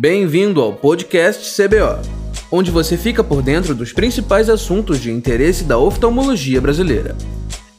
Bem-vindo ao podcast CBO, onde você fica por dentro dos principais assuntos de interesse da oftalmologia brasileira.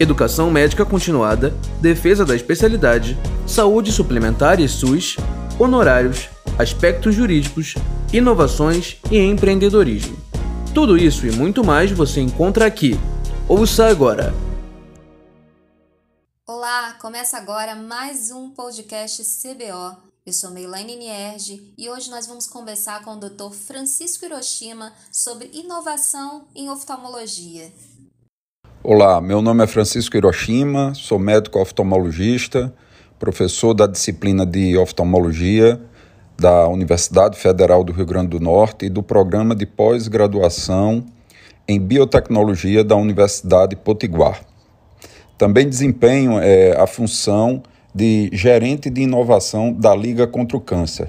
Educação médica continuada, defesa da especialidade, saúde suplementar e SUS, honorários, aspectos jurídicos, inovações e empreendedorismo. Tudo isso e muito mais você encontra aqui. Ouça agora! Olá, começa agora mais um podcast CBO. Eu sou Meilane Nierge e hoje nós vamos conversar com o Dr. Francisco Hiroshima sobre inovação em oftalmologia. Olá, meu nome é Francisco Hiroshima, sou médico oftalmologista, professor da disciplina de oftalmologia da Universidade Federal do Rio Grande do Norte e do programa de pós-graduação em biotecnologia da Universidade Potiguar. Também desempenho é, a função de gerente de inovação da Liga contra o Câncer.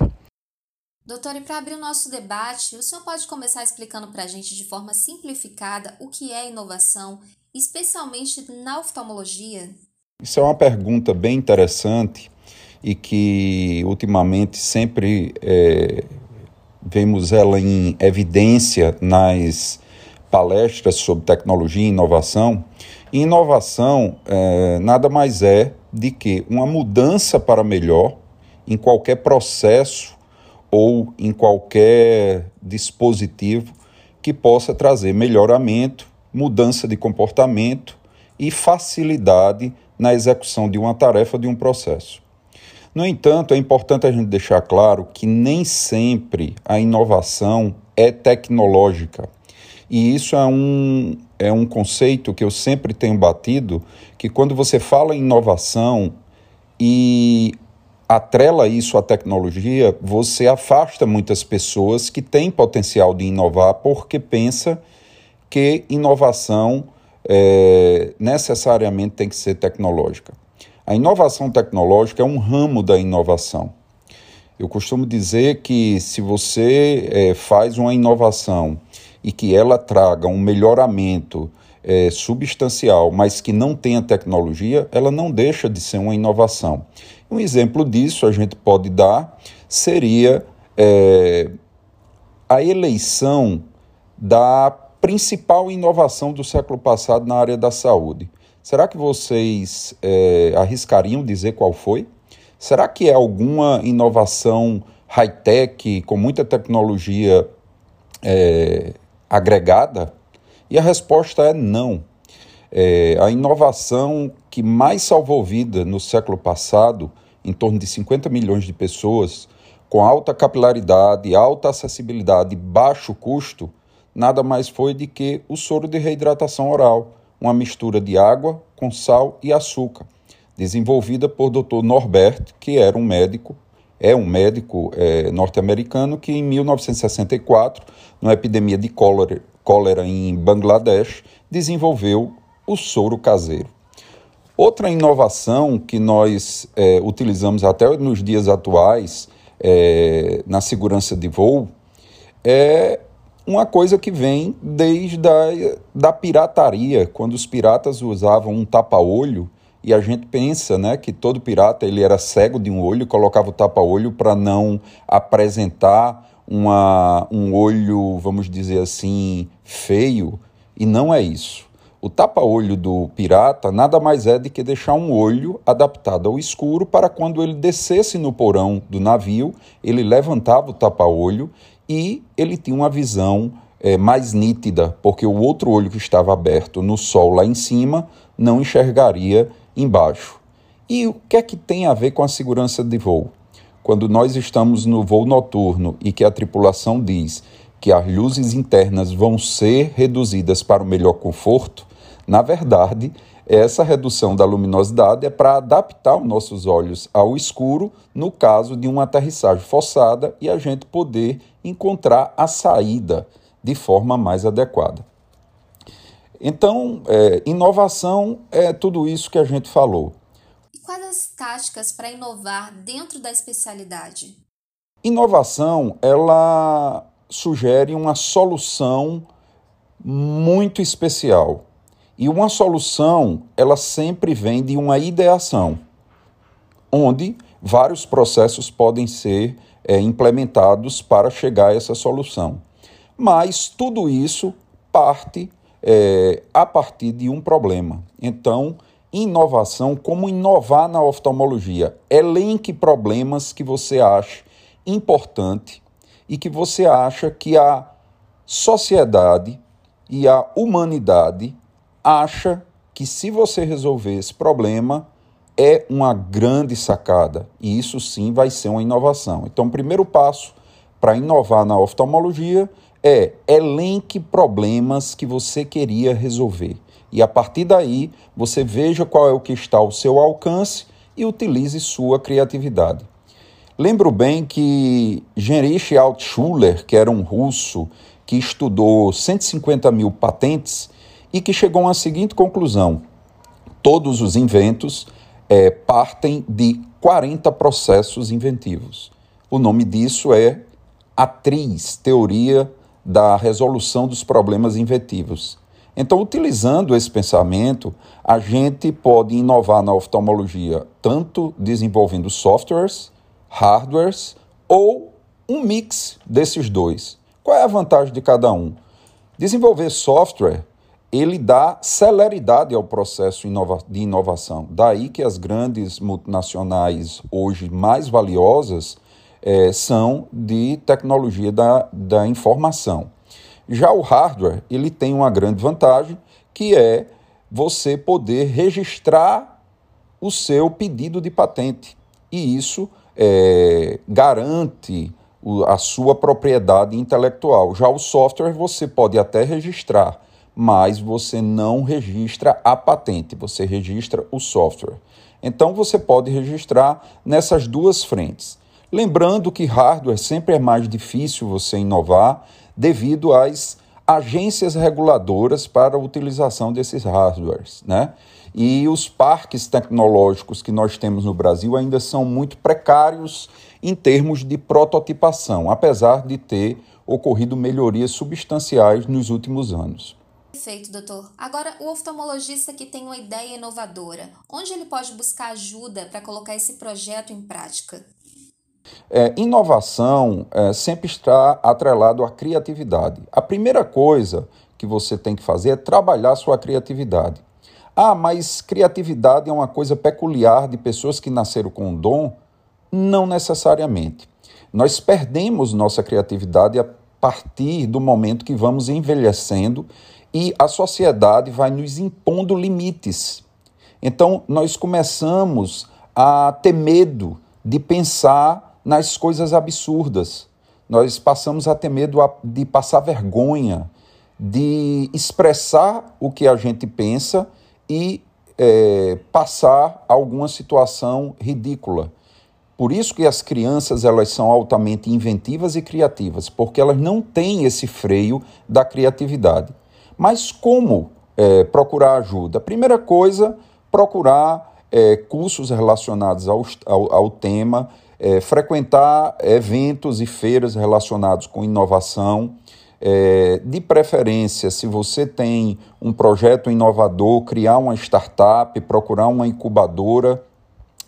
Doutor, e para abrir o nosso debate, o senhor pode começar explicando para a gente de forma simplificada o que é inovação, especialmente na oftalmologia? Isso é uma pergunta bem interessante e que ultimamente sempre é, vemos ela em evidência nas palestras sobre tecnologia e inovação. E inovação é, nada mais é de que uma mudança para melhor em qualquer processo ou em qualquer dispositivo que possa trazer melhoramento, mudança de comportamento e facilidade na execução de uma tarefa de um processo. No entanto, é importante a gente deixar claro que nem sempre a inovação é tecnológica. E isso é um, é um conceito que eu sempre tenho batido, que quando você fala em inovação e atrela isso à tecnologia, você afasta muitas pessoas que têm potencial de inovar porque pensa que inovação é, necessariamente tem que ser tecnológica. A inovação tecnológica é um ramo da inovação. Eu costumo dizer que se você é, faz uma inovação e que ela traga um melhoramento é, substancial, mas que não tenha tecnologia, ela não deixa de ser uma inovação. Um exemplo disso a gente pode dar seria é, a eleição da principal inovação do século passado na área da saúde. Será que vocês é, arriscariam dizer qual foi? Será que é alguma inovação high-tech, com muita tecnologia é, agregada? E a resposta é não. É, a inovação que mais salvou vida no século passado, em torno de 50 milhões de pessoas, com alta capilaridade, alta acessibilidade e baixo custo, nada mais foi do que o soro de reidratação oral uma mistura de água com sal e açúcar, desenvolvida por Dr. Norbert, que era um médico, é um médico é, norte-americano que em 1964, numa epidemia de cólera, cólera em Bangladesh, desenvolveu o soro caseiro. Outra inovação que nós é, utilizamos até nos dias atuais é, na segurança de voo é uma coisa que vem desde a da pirataria, quando os piratas usavam um tapa-olho e a gente pensa né, que todo pirata ele era cego de um olho, colocava o tapa-olho para não apresentar uma, um olho, vamos dizer assim, feio, e não é isso. O tapa-olho do pirata nada mais é do que deixar um olho adaptado ao escuro para quando ele descesse no porão do navio, ele levantava o tapa-olho e ele tinha uma visão é, mais nítida, porque o outro olho que estava aberto no sol lá em cima não enxergaria embaixo. E o que é que tem a ver com a segurança de voo? Quando nós estamos no voo noturno e que a tripulação diz que as luzes internas vão ser reduzidas para o melhor conforto, na verdade, essa redução da luminosidade é para adaptar os nossos olhos ao escuro no caso de uma aterrissagem forçada e a gente poder encontrar a saída de forma mais adequada. Então, é, inovação é tudo isso que a gente falou. E quais as táticas para inovar dentro da especialidade? Inovação, ela sugere uma solução muito especial e uma solução, ela sempre vem de uma ideação. onde vários processos podem ser é, implementados para chegar a essa solução. Mas tudo isso parte é, a partir de um problema. Então, inovação, como inovar na oftalmologia? Elenque problemas que você acha importante e que você acha que a sociedade e a humanidade acha que se você resolver esse problema é uma grande sacada e isso sim vai ser uma inovação. Então, o primeiro passo para inovar na oftalmologia é elenque problemas que você queria resolver. E a partir daí, você veja qual é o que está ao seu alcance e utilize sua criatividade. Lembro bem que Genrich Altschuler, que era um russo que estudou 150 mil patentes e que chegou uma seguinte conclusão: todos os inventos é, partem de 40 processos inventivos. O nome disso é atriz, teoria da resolução dos problemas inventivos. Então, utilizando esse pensamento, a gente pode inovar na oftalmologia, tanto desenvolvendo softwares, hardwares ou um mix desses dois. Qual é a vantagem de cada um? Desenvolver software, ele dá celeridade ao processo de inovação. Daí que as grandes multinacionais hoje mais valiosas é, são de tecnologia da, da informação. Já o hardware, ele tem uma grande vantagem, que é você poder registrar o seu pedido de patente. E isso é, garante a sua propriedade intelectual. Já o software você pode até registrar, mas você não registra a patente, você registra o software. Então você pode registrar nessas duas frentes. Lembrando que hardware sempre é mais difícil você inovar devido às agências reguladoras para a utilização desses hardwares, né? E os parques tecnológicos que nós temos no Brasil ainda são muito precários em termos de prototipação, apesar de ter ocorrido melhorias substanciais nos últimos anos. Perfeito, doutor. Agora, o oftalmologista que tem uma ideia inovadora, onde ele pode buscar ajuda para colocar esse projeto em prática? É, inovação é, sempre está atrelado à criatividade. A primeira coisa que você tem que fazer é trabalhar sua criatividade. Ah, mas criatividade é uma coisa peculiar de pessoas que nasceram com um dom? Não necessariamente. Nós perdemos nossa criatividade a partir do momento que vamos envelhecendo e a sociedade vai nos impondo limites. Então, nós começamos a ter medo de pensar nas coisas absurdas. Nós passamos a ter medo de passar vergonha, de expressar o que a gente pensa e é, passar alguma situação ridícula. Por isso que as crianças elas são altamente inventivas e criativas, porque elas não têm esse freio da criatividade. Mas como é, procurar ajuda? Primeira coisa, procurar é, cursos relacionados ao, ao, ao tema, é, frequentar eventos e feiras relacionados com inovação. É, de preferência, se você tem um projeto inovador, criar uma startup, procurar uma incubadora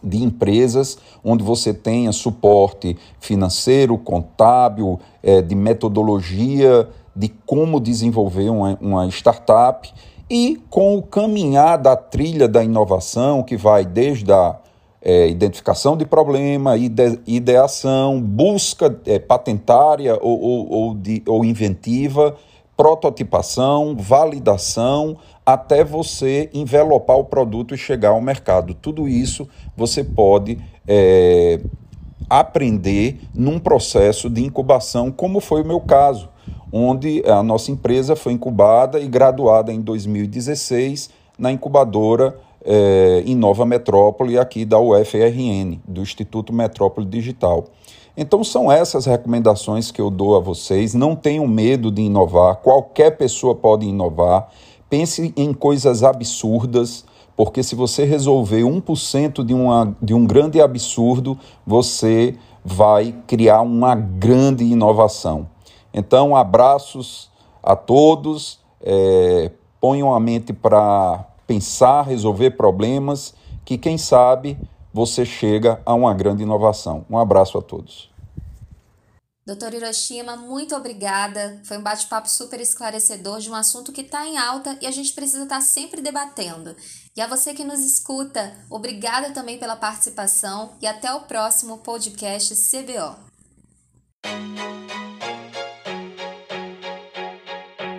de empresas onde você tenha suporte financeiro, contábil, é, de metodologia, de como desenvolver uma, uma startup e com o caminhar da trilha da inovação, que vai desde a é, identificação de problema, ide, ideação, busca é, patentária ou, ou, ou, de, ou inventiva, prototipação, validação, até você envelopar o produto e chegar ao mercado. Tudo isso você pode é, aprender num processo de incubação, como foi o meu caso, onde a nossa empresa foi incubada e graduada em 2016 na incubadora é, em Nova Metrópole, aqui da UFRN, do Instituto Metrópole Digital. Então, são essas recomendações que eu dou a vocês. Não tenham medo de inovar, qualquer pessoa pode inovar. Pense em coisas absurdas, porque se você resolver 1% de, uma, de um grande absurdo, você vai criar uma grande inovação. Então, abraços a todos, é, ponham a mente para pensar, resolver problemas que, quem sabe, você chega a uma grande inovação. Um abraço a todos. Doutor Hiroshima, muito obrigada. Foi um bate-papo super esclarecedor de um assunto que está em alta e a gente precisa estar tá sempre debatendo. E a você que nos escuta, obrigada também pela participação e até o próximo podcast CBO.